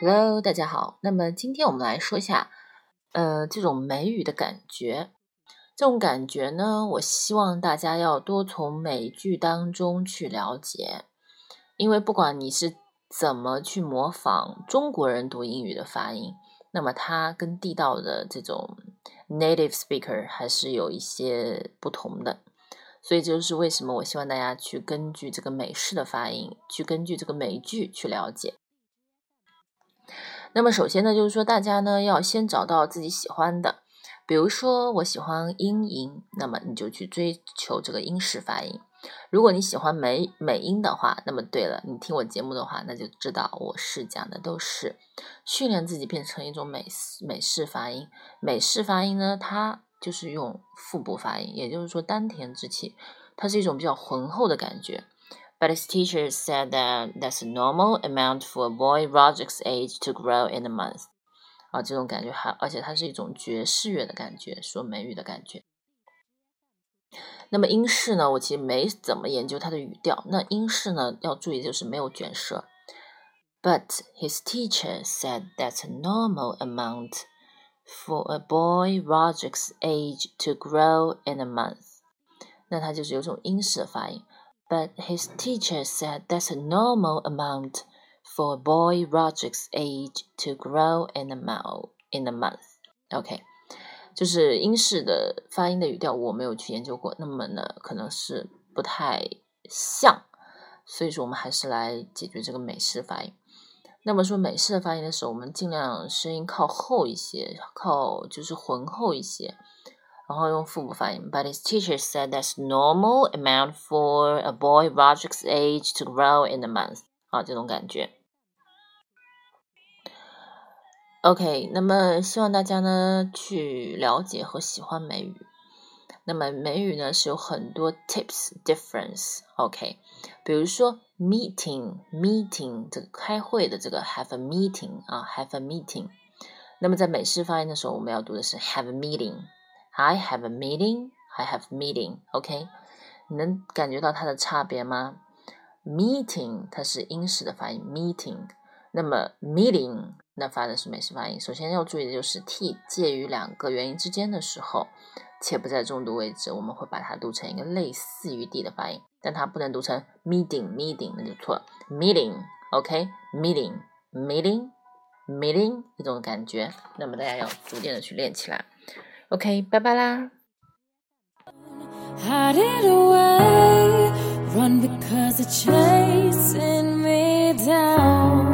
Hello，大家好。那么今天我们来说一下，呃，这种美语的感觉。这种感觉呢，我希望大家要多从美剧当中去了解，因为不管你是怎么去模仿中国人读英语的发音，那么它跟地道的这种 native speaker 还是有一些不同的。所以这就是为什么我希望大家去根据这个美式的发音，去根据这个美剧去了解。那么首先呢，就是说大家呢要先找到自己喜欢的，比如说我喜欢英音，那么你就去追求这个英式发音。如果你喜欢美美音的话，那么对了，你听我节目的话，那就知道我是讲的都是训练自己变成一种美美式发音。美式发音呢，它。就是用腹部发音，也就是说丹田之气，它是一种比较浑厚的感觉。But his teacher said that that's a normal amount for a boy Roger's age to grow in a month。啊，这种感觉还，而且它是一种爵士乐的感觉，说美语的感觉。那么英式呢，我其实没怎么研究它的语调。那英式呢，要注意就是没有卷舌。But his teacher said that's a normal amount。For a boy Roger's age to grow in a month，那它就是有种英式的发音。But his teacher said that's a normal amount for a boy Roger's age to grow in a month. In a month, OK，就是英式的发音的语调，我没有去研究过。那么呢，可能是不太像，所以说我们还是来解决这个美式发音。 那么说美式的发音的时候，我们尽量声音靠后一些，靠就是浑厚一些，然后用腹部发音。But his teacher said that's normal amount for a boy Roger's age to grow in a month。啊，这种感觉。OK，那么希望大家呢去了解和喜欢美语。那么美语呢是有很多 tips difference，OK，比如说 meeting meeting 这个开会的这个 have a meeting 啊 have a meeting，那么在美式发音的时候，我们要读的是 have a meeting，I have a meeting，I have meeting，OK，你能感觉到它的差别吗？meeting 它是英式的发音 meeting，那么 meeting 那发的是美式发音。首先要注意的就是 t 介于两个元音之间的时候。且不在中读位置，我们会把它读成一个类似于 d 的发音，但它不能读成 meeting meeting，那就错了。meeting，OK，meeting，meeting，meeting 一种感觉，那么大家要逐渐的去练起来。OK，拜拜啦。Run because it's chasing me down.